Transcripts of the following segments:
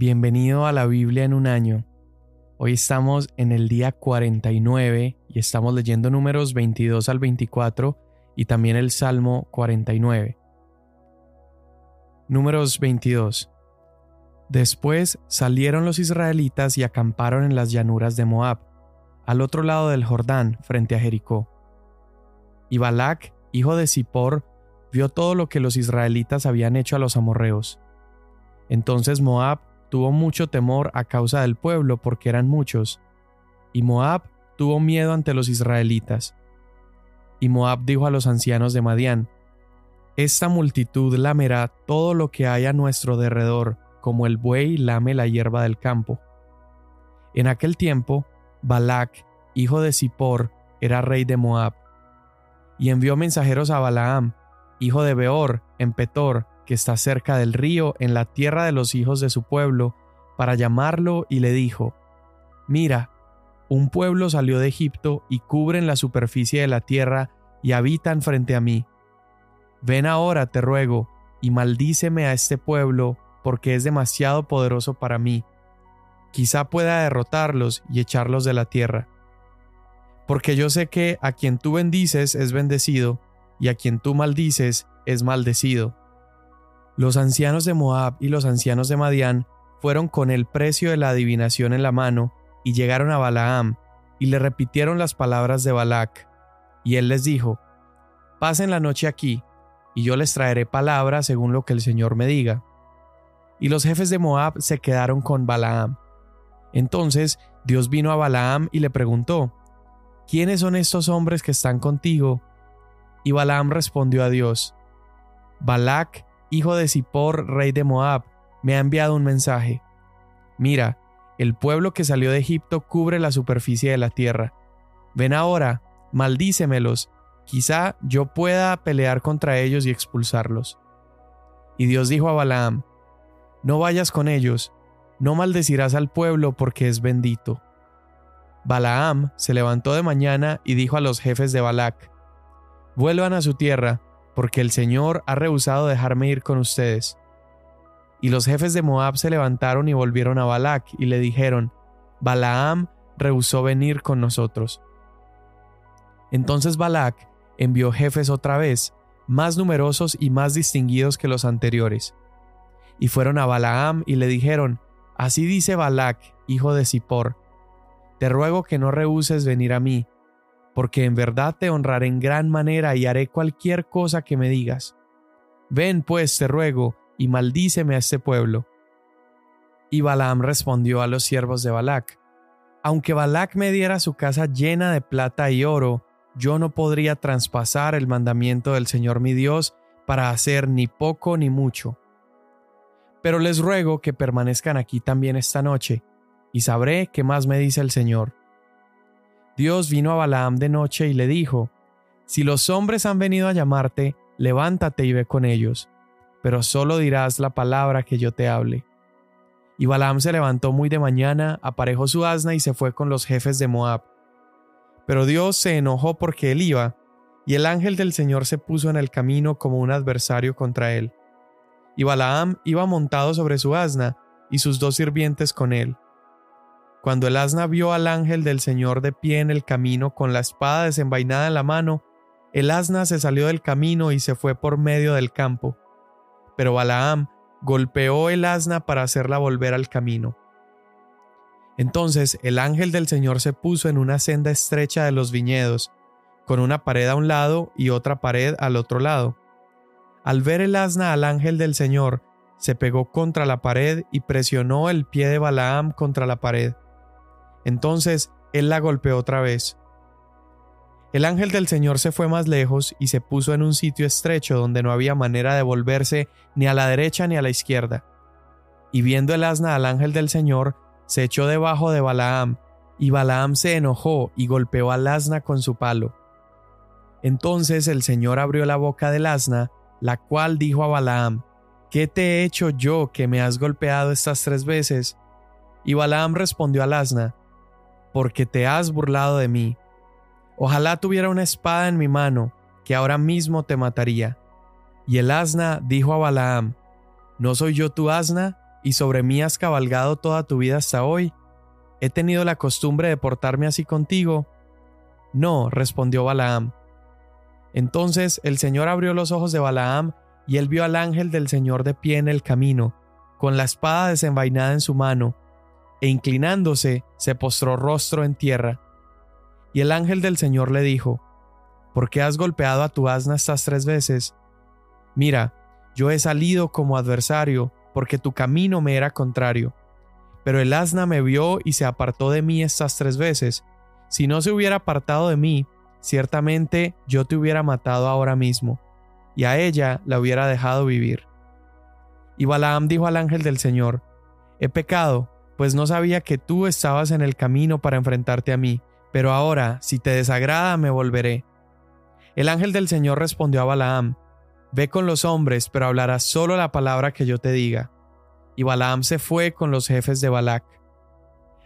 Bienvenido a la Biblia en un año. Hoy estamos en el día 49 y estamos leyendo números 22 al 24 y también el Salmo 49. Números 22. Después salieron los israelitas y acamparon en las llanuras de Moab, al otro lado del Jordán, frente a Jericó. Y Balac, hijo de Zippor, vio todo lo que los israelitas habían hecho a los amorreos. Entonces Moab tuvo mucho temor a causa del pueblo porque eran muchos, y Moab tuvo miedo ante los israelitas. Y Moab dijo a los ancianos de Madián, Esta multitud lamerá todo lo que hay a nuestro derredor, como el buey lame la hierba del campo. En aquel tiempo, Balac, hijo de Zippor, era rey de Moab, y envió mensajeros a Balaam, hijo de Beor, en Petor, que está cerca del río, en la tierra de los hijos de su pueblo, para llamarlo y le dijo, Mira, un pueblo salió de Egipto y cubren la superficie de la tierra y habitan frente a mí. Ven ahora, te ruego, y maldíceme a este pueblo, porque es demasiado poderoso para mí. Quizá pueda derrotarlos y echarlos de la tierra. Porque yo sé que a quien tú bendices es bendecido, y a quien tú maldices es maldecido. Los ancianos de Moab y los ancianos de Madián fueron con el precio de la adivinación en la mano y llegaron a Balaam y le repitieron las palabras de Balac. Y él les dijo, Pasen la noche aquí, y yo les traeré palabra según lo que el Señor me diga. Y los jefes de Moab se quedaron con Balaam. Entonces Dios vino a Balaam y le preguntó, ¿Quiénes son estos hombres que están contigo? Y Balaam respondió a Dios, Balac hijo de Zippor, rey de Moab, me ha enviado un mensaje. Mira, el pueblo que salió de Egipto cubre la superficie de la tierra. Ven ahora, maldícemelos, quizá yo pueda pelear contra ellos y expulsarlos. Y Dios dijo a Balaam, No vayas con ellos, no maldecirás al pueblo porque es bendito. Balaam se levantó de mañana y dijo a los jefes de Balac, Vuelvan a su tierra, porque el Señor ha rehusado dejarme ir con ustedes. Y los jefes de Moab se levantaron y volvieron a Balac y le dijeron, Balaam rehusó venir con nosotros. Entonces Balac envió jefes otra vez, más numerosos y más distinguidos que los anteriores. Y fueron a Balaam y le dijeron, Así dice Balac, hijo de Zippor, te ruego que no rehuses venir a mí, porque en verdad te honraré en gran manera y haré cualquier cosa que me digas. Ven pues, te ruego, y maldíceme a este pueblo. Y Balaam respondió a los siervos de Balac, Aunque Balac me diera su casa llena de plata y oro, yo no podría traspasar el mandamiento del Señor mi Dios para hacer ni poco ni mucho. Pero les ruego que permanezcan aquí también esta noche, y sabré qué más me dice el Señor. Dios vino a Balaam de noche y le dijo, Si los hombres han venido a llamarte, levántate y ve con ellos, pero solo dirás la palabra que yo te hable. Y Balaam se levantó muy de mañana, aparejó su asna y se fue con los jefes de Moab. Pero Dios se enojó porque él iba, y el ángel del Señor se puso en el camino como un adversario contra él. Y Balaam iba montado sobre su asna, y sus dos sirvientes con él. Cuando el asna vio al ángel del Señor de pie en el camino con la espada desenvainada en la mano, el asna se salió del camino y se fue por medio del campo. Pero Balaam golpeó el asna para hacerla volver al camino. Entonces el ángel del Señor se puso en una senda estrecha de los viñedos, con una pared a un lado y otra pared al otro lado. Al ver el asna al ángel del Señor, se pegó contra la pared y presionó el pie de Balaam contra la pared. Entonces él la golpeó otra vez. El ángel del Señor se fue más lejos y se puso en un sitio estrecho donde no había manera de volverse ni a la derecha ni a la izquierda. Y viendo el asna al ángel del Señor, se echó debajo de Balaam, y Balaam se enojó y golpeó al asna con su palo. Entonces el Señor abrió la boca del asna, la cual dijo a Balaam, ¿Qué te he hecho yo que me has golpeado estas tres veces? Y Balaam respondió al asna, porque te has burlado de mí. Ojalá tuviera una espada en mi mano, que ahora mismo te mataría. Y el asna dijo a Balaam, ¿No soy yo tu asna? y sobre mí has cabalgado toda tu vida hasta hoy? ¿He tenido la costumbre de portarme así contigo? No, respondió Balaam. Entonces el Señor abrió los ojos de Balaam y él vio al ángel del Señor de pie en el camino, con la espada desenvainada en su mano, e inclinándose se postró rostro en tierra. Y el ángel del Señor le dijo, ¿Por qué has golpeado a tu asna estas tres veces? Mira, yo he salido como adversario, porque tu camino me era contrario. Pero el asna me vio y se apartó de mí estas tres veces. Si no se hubiera apartado de mí, ciertamente yo te hubiera matado ahora mismo, y a ella la hubiera dejado vivir. Y Balaam dijo al ángel del Señor, He pecado, pues no sabía que tú estabas en el camino para enfrentarte a mí, pero ahora, si te desagrada, me volveré. El ángel del Señor respondió a Balaam, Ve con los hombres, pero hablarás solo la palabra que yo te diga. Y Balaam se fue con los jefes de Balac.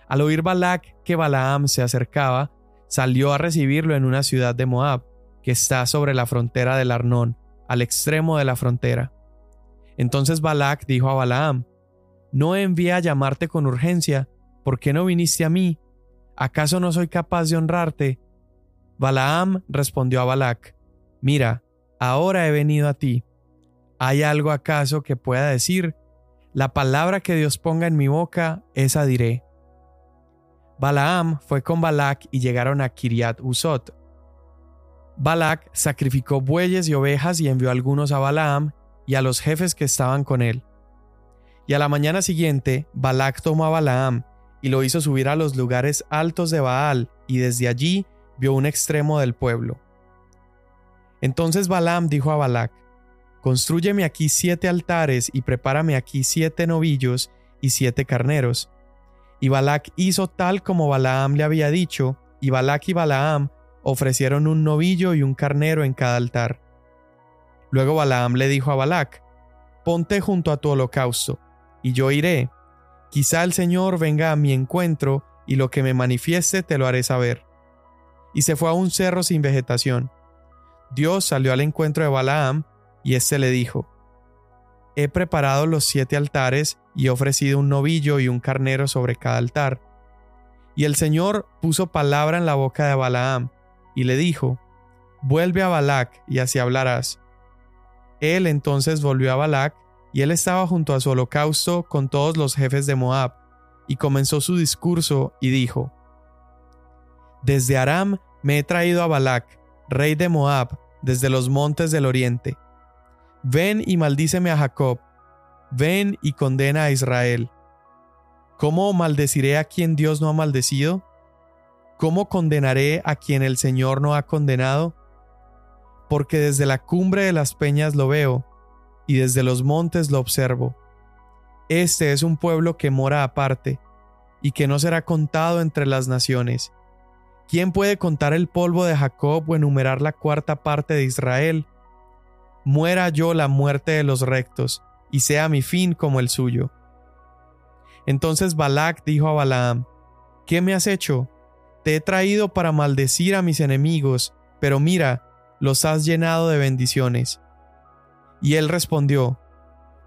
Al oír Balac que Balaam se acercaba, salió a recibirlo en una ciudad de Moab, que está sobre la frontera del Arnón, al extremo de la frontera. Entonces Balac dijo a Balaam, No envié a llamarte con urgencia, ¿por qué no viniste a mí? ¿Acaso no soy capaz de honrarte? Balaam respondió a Balac, Mira, ahora he venido a ti. ¿Hay algo acaso que pueda decir? La palabra que Dios ponga en mi boca, esa diré. Balaam fue con Balac y llegaron a Kiriat Usot. Balac sacrificó bueyes y ovejas y envió algunos a Balaam y a los jefes que estaban con él. Y a la mañana siguiente, Balac tomó a Balaam y lo hizo subir a los lugares altos de Baal, y desde allí vio un extremo del pueblo. Entonces Balaam dijo a Balac, Construyeme aquí siete altares y prepárame aquí siete novillos y siete carneros. Y Balac hizo tal como Balaam le había dicho, y Balac y Balaam ofrecieron un novillo y un carnero en cada altar. Luego Balaam le dijo a Balac, Ponte junto a tu holocausto, y yo iré. Quizá el Señor venga a mi encuentro, y lo que me manifieste te lo haré saber. Y se fue a un cerro sin vegetación Dios salió al encuentro de Balaam y éste le dijo, He preparado los siete altares y he ofrecido un novillo y un carnero sobre cada altar. Y el Señor puso palabra en la boca de Balaam y le dijo, Vuelve a Balac y así hablarás. Él entonces volvió a Balac y él estaba junto a su holocausto con todos los jefes de Moab, y comenzó su discurso y dijo, Desde Aram me he traído a Balac, rey de Moab, desde los montes del oriente. Ven y maldíceme a Jacob, ven y condena a Israel. ¿Cómo maldeciré a quien Dios no ha maldecido? ¿Cómo condenaré a quien el Señor no ha condenado? Porque desde la cumbre de las peñas lo veo, y desde los montes lo observo. Este es un pueblo que mora aparte, y que no será contado entre las naciones ¿Quién puede contar el polvo de Jacob o enumerar la cuarta parte de Israel? Muera yo la muerte de los rectos, y sea mi fin como el suyo. Entonces Balac dijo a Balaam, ¿Qué me has hecho? Te he traído para maldecir a mis enemigos, pero mira, los has llenado de bendiciones. Y él respondió,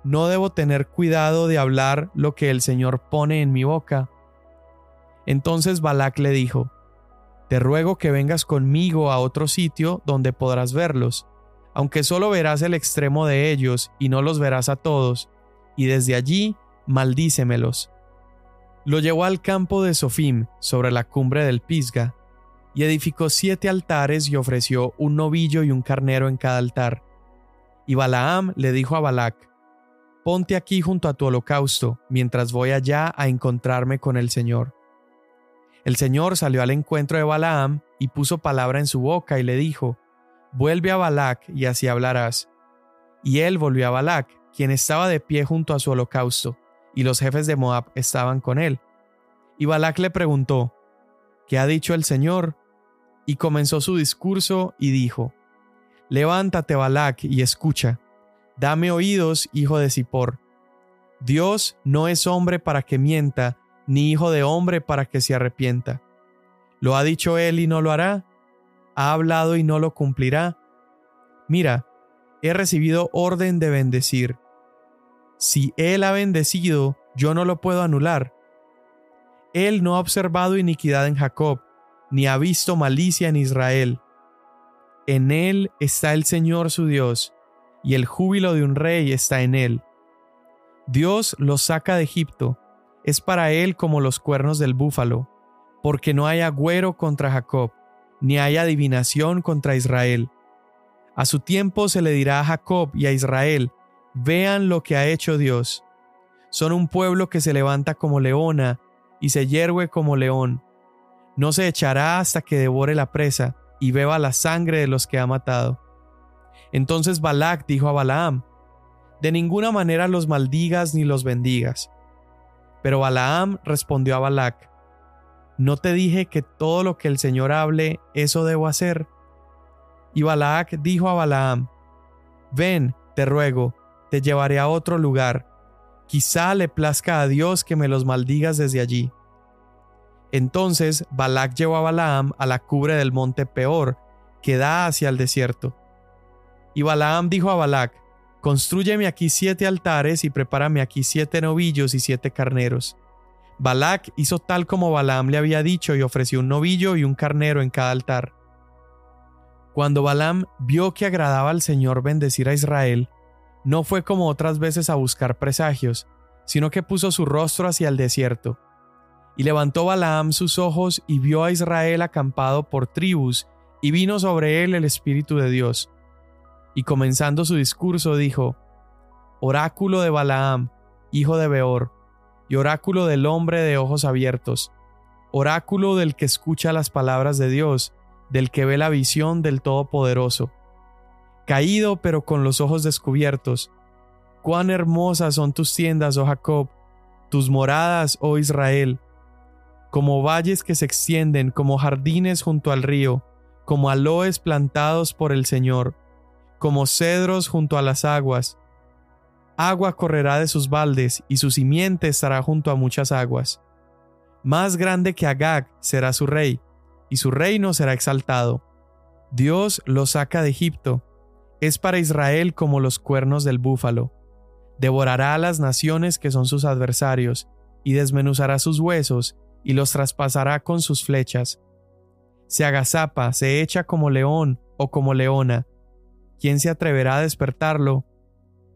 ¿No debo tener cuidado de hablar lo que el Señor pone en mi boca? Entonces Balac le dijo, te ruego que vengas conmigo a otro sitio donde podrás verlos, aunque solo verás el extremo de ellos y no los verás a todos, y desde allí maldícemelos. Lo llevó al campo de Sofim, sobre la cumbre del Pisga, y edificó siete altares y ofreció un novillo y un carnero en cada altar. Y Balaam le dijo a Balac, Ponte aquí junto a tu holocausto, mientras voy allá a encontrarme con el Señor. El Señor salió al encuentro de Balaam y puso palabra en su boca y le dijo, Vuelve a Balac y así hablarás. Y él volvió a Balac, quien estaba de pie junto a su holocausto, y los jefes de Moab estaban con él. Y Balac le preguntó, ¿Qué ha dicho el Señor? Y comenzó su discurso y dijo, Levántate, Balac, y escucha. Dame oídos, hijo de Zippor. Dios no es hombre para que mienta, ni hijo de hombre para que se arrepienta. ¿Lo ha dicho él y no lo hará? ¿Ha hablado y no lo cumplirá? Mira, he recibido orden de bendecir. Si él ha bendecido, yo no lo puedo anular. Él no ha observado iniquidad en Jacob, ni ha visto malicia en Israel. En él está el Señor su Dios, y el júbilo de un rey está en él. Dios los saca de Egipto, es para él como los cuernos del búfalo, porque no hay agüero contra Jacob, ni hay adivinación contra Israel. A su tiempo se le dirá a Jacob y a Israel, vean lo que ha hecho Dios. Son un pueblo que se levanta como leona y se yergue como león. No se echará hasta que devore la presa y beba la sangre de los que ha matado. Entonces Balac dijo a Balaam, De ninguna manera los maldigas ni los bendigas. Pero Balaam respondió a Balac, ¿No te dije que todo lo que el Señor hable, eso debo hacer? Y Balac dijo a Balaam, Ven, te ruego, te llevaré a otro lugar, quizá le plazca a Dios que me los maldigas desde allí. Entonces Balac llevó a Balaam a la cubre del monte Peor, que da hacia el desierto. Y Balaam dijo a Balac, Construyeme aquí siete altares y prepárame aquí siete novillos y siete carneros. Balac hizo tal como Balaam le había dicho y ofreció un novillo y un carnero en cada altar. Cuando Balaam vio que agradaba al Señor bendecir a Israel, no fue como otras veces a buscar presagios, sino que puso su rostro hacia el desierto. Y levantó Balaam sus ojos y vio a Israel acampado por tribus, y vino sobre él el Espíritu de Dios. Y comenzando su discurso dijo, Oráculo de Balaam, hijo de Beor, y oráculo del hombre de ojos abiertos, oráculo del que escucha las palabras de Dios, del que ve la visión del Todopoderoso. Caído pero con los ojos descubiertos, cuán hermosas son tus tiendas, oh Jacob, tus moradas, oh Israel, como valles que se extienden, como jardines junto al río, como aloes plantados por el Señor, como cedros junto a las aguas, Agua correrá de sus baldes y su simiente estará junto a muchas aguas. Más grande que Agag será su rey, y su reino será exaltado. Dios lo saca de Egipto. Es para Israel como los cuernos del búfalo. Devorará a las naciones que son sus adversarios, y desmenuzará sus huesos, y los traspasará con sus flechas. Se agazapa, se echa como león o como leona. ¿Quién se atreverá a despertarlo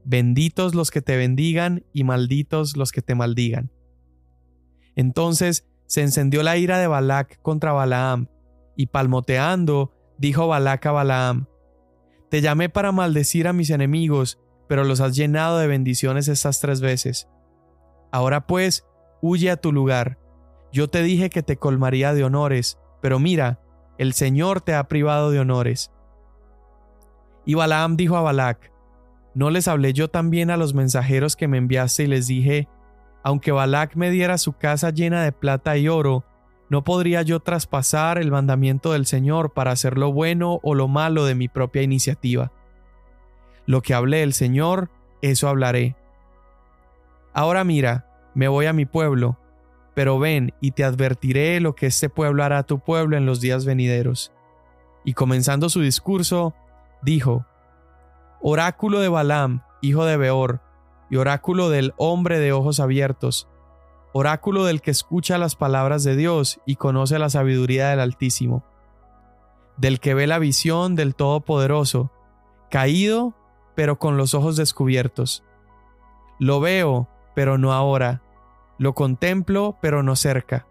benditos los que te bendigan y malditos los que te maldigan. Entonces se encendió la ira de Balac contra Balaam, y palmoteando, dijo Balac a Balaam, Te llamé para maldecir a mis enemigos, pero los has llenado de bendiciones estas tres veces. Ahora pues, huye a tu lugar. Yo te dije que te colmaría de honores, pero mira, el Señor te ha privado de honores. Y Balaam dijo a Balac, ¿No les hablé yo también a los mensajeros que me enviaste y les dije, aunque Balac me diera su casa llena de plata y oro, ¿no podría yo traspasar el mandamiento del Señor para hacer lo bueno o lo malo de mi propia iniciativa? Lo que hablé el Señor, eso hablaré. Ahora mira, me voy a mi pueblo, pero ven y te advertiré lo que este pueblo hará a tu pueblo en los días venideros. Y comenzando su discurso, dijo, oráculo de Balaam, hijo de Beor, y oráculo del hombre de ojos abiertos, oráculo del que escucha las palabras de Dios y conoce la sabiduría del Altísimo, del que ve la visión del Todopoderoso, caído, pero con los ojos descubiertos. Lo veo, pero no ahora, lo contemplo, pero no cerca.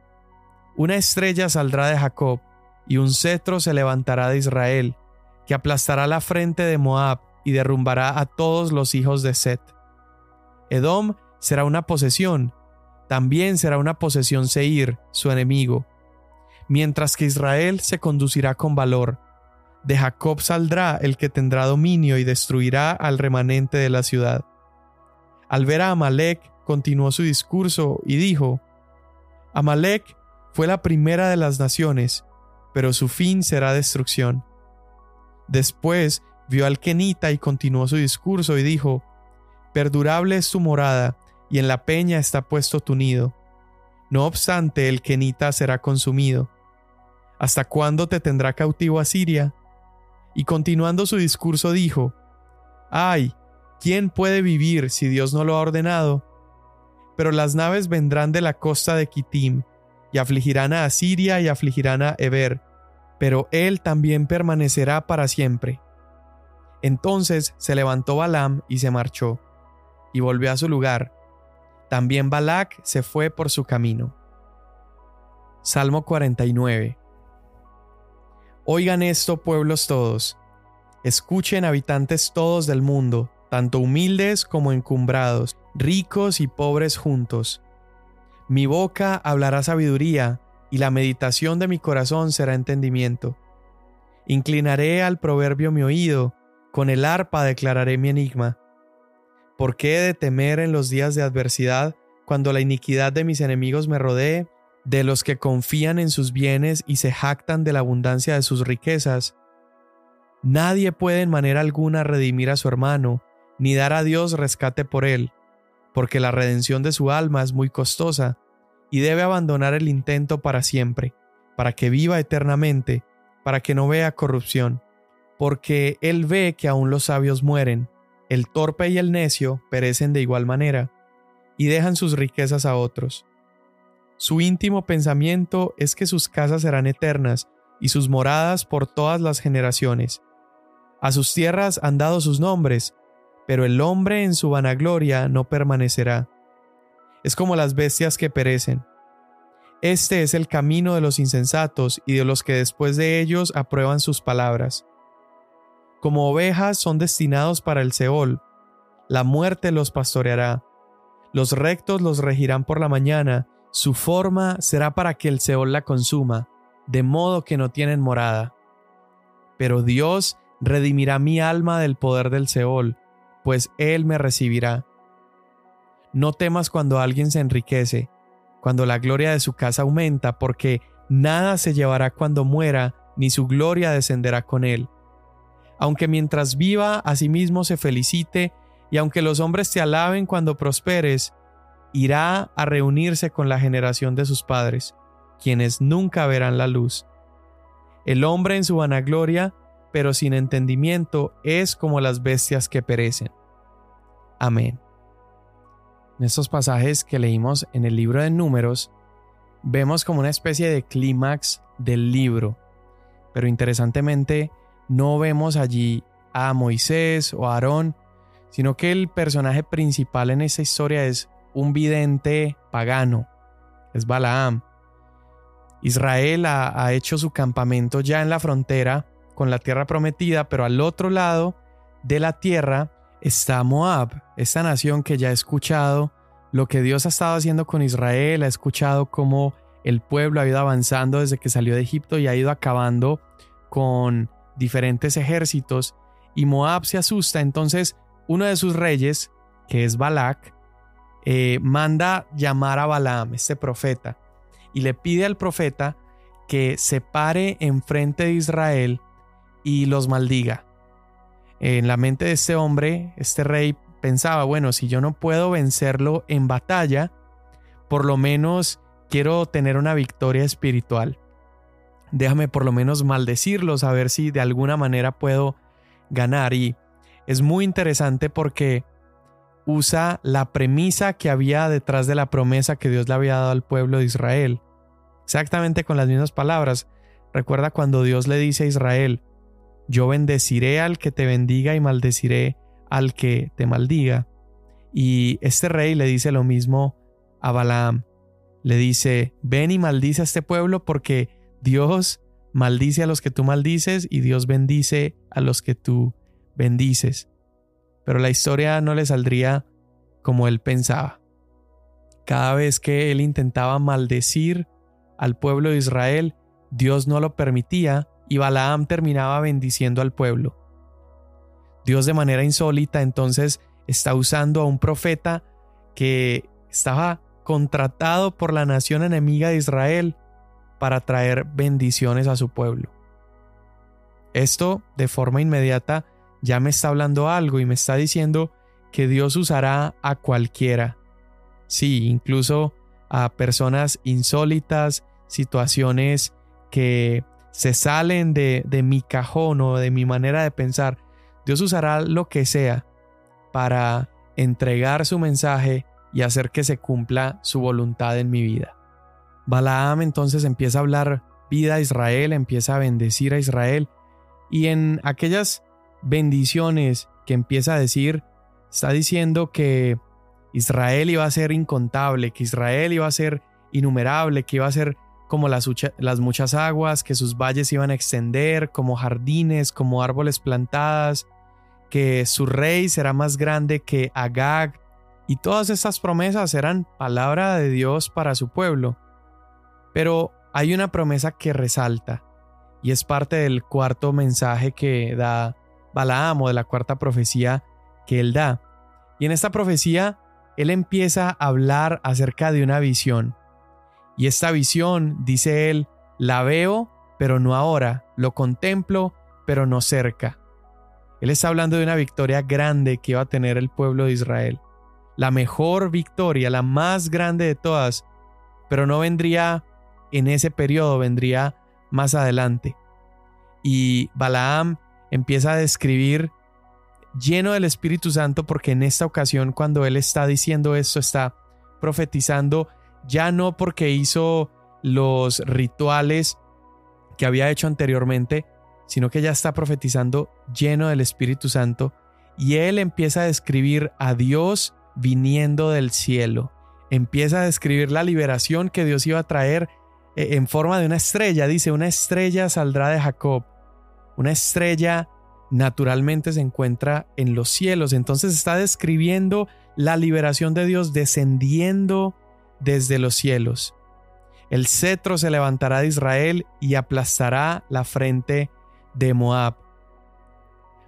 Una estrella saldrá de Jacob, y un cetro se levantará de Israel, que aplastará la frente de Moab, y derrumbará a todos los hijos de Set. Edom será una posesión, también será una posesión Seir, su enemigo, mientras que Israel se conducirá con valor. De Jacob saldrá el que tendrá dominio y destruirá al remanente de la ciudad. Al ver a Amalek, continuó su discurso y dijo, Amalek fue la primera de las naciones, pero su fin será destrucción. Después vio al Kenita y continuó su discurso y dijo, Perdurable es tu morada, y en la peña está puesto tu nido. No obstante, el Kenita será consumido. ¿Hasta cuándo te tendrá cautivo Asiria? Y continuando su discurso dijo, Ay, ¿quién puede vivir si Dios no lo ha ordenado? Pero las naves vendrán de la costa de Kitim, y afligirán a Asiria y afligirán a Eber, pero él también permanecerá para siempre. Entonces se levantó Balaam y se marchó, y volvió a su lugar. También Balac se fue por su camino. Salmo 49 Oigan esto, pueblos todos. Escuchen, habitantes todos del mundo, tanto humildes como encumbrados, ricos y pobres juntos. Mi boca hablará sabiduría, y la meditación de mi corazón será entendimiento. Inclinaré al proverbio mi oído, con el arpa declararé mi enigma. ¿Por qué he de temer en los días de adversidad, cuando la iniquidad de mis enemigos me rodee, de los que confían en sus bienes y se jactan de la abundancia de sus riquezas? Nadie puede en manera alguna redimir a su hermano, ni dar a Dios rescate por él, porque la redención de su alma es muy costosa, y debe abandonar el intento para siempre, para que viva eternamente, para que no vea corrupción, porque él ve que aún los sabios mueren, el torpe y el necio perecen de igual manera, y dejan sus riquezas a otros. Su íntimo pensamiento es que sus casas serán eternas y sus moradas por todas las generaciones. A sus tierras han dado sus nombres, pero el hombre en su vanagloria no permanecerá. Es como las bestias que perecen. Este es el camino de los insensatos y de los que después de ellos aprueban sus palabras. Como ovejas son destinados para el Seol, la muerte los pastoreará. Los rectos los regirán por la mañana, su forma será para que el Seol la consuma, de modo que no tienen morada. Pero Dios redimirá mi alma del poder del Seol, pues Él me recibirá. No temas cuando alguien se enriquece, cuando la gloria de su casa aumenta, porque nada se llevará cuando muera, ni su gloria descenderá con él. Aunque mientras viva a sí mismo se felicite, y aunque los hombres te alaben cuando prosperes, irá a reunirse con la generación de sus padres, quienes nunca verán la luz. El hombre en su vanagloria pero sin entendimiento es como las bestias que perecen. Amén. En estos pasajes que leímos en el libro de números, vemos como una especie de clímax del libro, pero interesantemente no vemos allí a Moisés o a Aarón, sino que el personaje principal en esta historia es un vidente pagano, es Balaam. Israel ha, ha hecho su campamento ya en la frontera con la tierra prometida, pero al otro lado de la tierra está Moab, esta nación que ya ha escuchado lo que Dios ha estado haciendo con Israel, ha escuchado cómo el pueblo ha ido avanzando desde que salió de Egipto y ha ido acabando con diferentes ejércitos, y Moab se asusta, entonces uno de sus reyes, que es Balak, eh, manda llamar a Balaam, este profeta, y le pide al profeta que se pare enfrente de Israel y los maldiga. En la mente de este hombre, este rey pensaba, bueno, si yo no puedo vencerlo en batalla, por lo menos quiero tener una victoria espiritual. Déjame por lo menos maldecirlos, a ver si de alguna manera puedo ganar. Y es muy interesante porque usa la premisa que había detrás de la promesa que Dios le había dado al pueblo de Israel. Exactamente con las mismas palabras. Recuerda cuando Dios le dice a Israel, yo bendeciré al que te bendiga y maldeciré al que te maldiga. Y este rey le dice lo mismo a Balaam. Le dice, ven y maldice a este pueblo porque Dios maldice a los que tú maldices y Dios bendice a los que tú bendices. Pero la historia no le saldría como él pensaba. Cada vez que él intentaba maldecir al pueblo de Israel, Dios no lo permitía y Balaam terminaba bendiciendo al pueblo. Dios de manera insólita entonces está usando a un profeta que estaba contratado por la nación enemiga de Israel para traer bendiciones a su pueblo. Esto de forma inmediata ya me está hablando algo y me está diciendo que Dios usará a cualquiera. Sí, incluso a personas insólitas, situaciones que se salen de, de mi cajón o de mi manera de pensar, Dios usará lo que sea para entregar su mensaje y hacer que se cumpla su voluntad en mi vida. Balaam entonces empieza a hablar vida a Israel, empieza a bendecir a Israel y en aquellas bendiciones que empieza a decir, está diciendo que Israel iba a ser incontable, que Israel iba a ser innumerable, que iba a ser como las, muchas aguas, que sus valles iban a extender como jardines, como árboles plantadas, que su rey será más grande que Agag, y todas estas promesas eran palabra de Dios para su pueblo. Pero hay una promesa que resalta, y es parte del cuarto mensaje que da Balaam o de la cuarta profecía que él da. Y en esta profecía, él empieza a hablar acerca de una visión. Y esta visión, dice él, la veo, pero no ahora, lo contemplo, pero no cerca. Él está hablando de una victoria grande que iba a tener el pueblo de Israel. La mejor victoria, la más grande de todas, pero no vendría en ese periodo, vendría más adelante. Y Balaam empieza a describir lleno del Espíritu Santo porque en esta ocasión cuando él está diciendo esto está profetizando ya no porque hizo los rituales que había hecho anteriormente, sino que ya está profetizando lleno del Espíritu Santo y él empieza a describir a Dios viniendo del cielo. Empieza a describir la liberación que Dios iba a traer eh, en forma de una estrella. Dice, una estrella saldrá de Jacob. Una estrella naturalmente se encuentra en los cielos. Entonces está describiendo la liberación de Dios descendiendo desde los cielos. El cetro se levantará de Israel y aplastará la frente de Moab.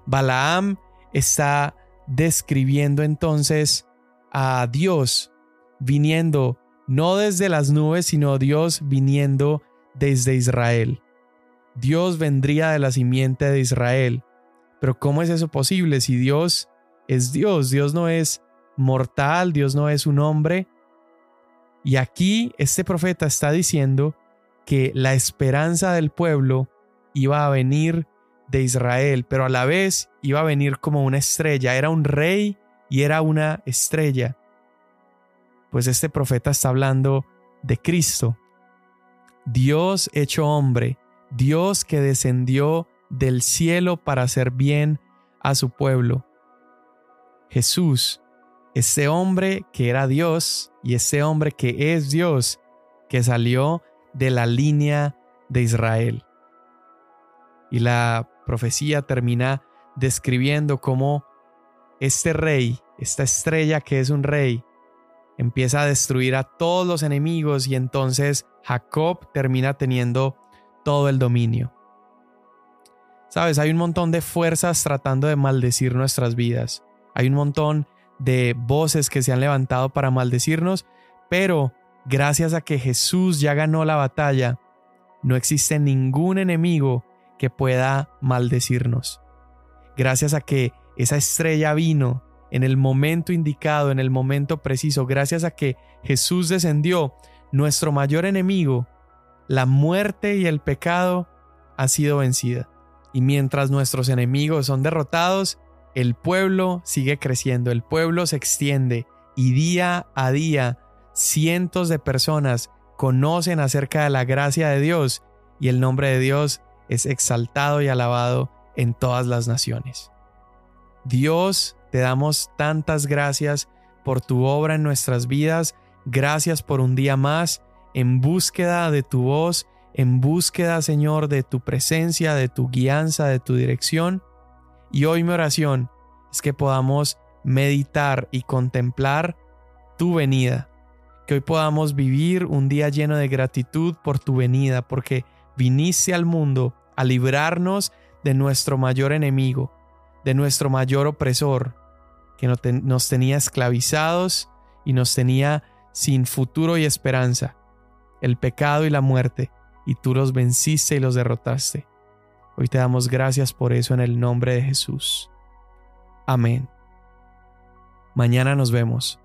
Balaam está describiendo entonces a Dios viniendo no desde las nubes, sino Dios viniendo desde Israel. Dios vendría de la simiente de Israel. Pero ¿cómo es eso posible si Dios es Dios? Dios no es mortal, Dios no es un hombre, y aquí este profeta está diciendo que la esperanza del pueblo iba a venir de Israel, pero a la vez iba a venir como una estrella. Era un rey y era una estrella. Pues este profeta está hablando de Cristo. Dios hecho hombre, Dios que descendió del cielo para hacer bien a su pueblo. Jesús ese hombre que era Dios y ese hombre que es Dios, que salió de la línea de Israel. Y la profecía termina describiendo cómo este rey, esta estrella que es un rey, empieza a destruir a todos los enemigos y entonces Jacob termina teniendo todo el dominio. Sabes, hay un montón de fuerzas tratando de maldecir nuestras vidas. Hay un montón de voces que se han levantado para maldecirnos, pero gracias a que Jesús ya ganó la batalla, no existe ningún enemigo que pueda maldecirnos. Gracias a que esa estrella vino en el momento indicado, en el momento preciso, gracias a que Jesús descendió, nuestro mayor enemigo, la muerte y el pecado, ha sido vencida. Y mientras nuestros enemigos son derrotados, el pueblo sigue creciendo, el pueblo se extiende y día a día cientos de personas conocen acerca de la gracia de Dios y el nombre de Dios es exaltado y alabado en todas las naciones. Dios, te damos tantas gracias por tu obra en nuestras vidas, gracias por un día más en búsqueda de tu voz, en búsqueda, Señor, de tu presencia, de tu guianza, de tu dirección. Y hoy mi oración es que podamos meditar y contemplar tu venida. Que hoy podamos vivir un día lleno de gratitud por tu venida, porque viniste al mundo a librarnos de nuestro mayor enemigo, de nuestro mayor opresor, que nos tenía esclavizados y nos tenía sin futuro y esperanza, el pecado y la muerte, y tú los venciste y los derrotaste. Hoy te damos gracias por eso en el nombre de Jesús. Amén. Mañana nos vemos.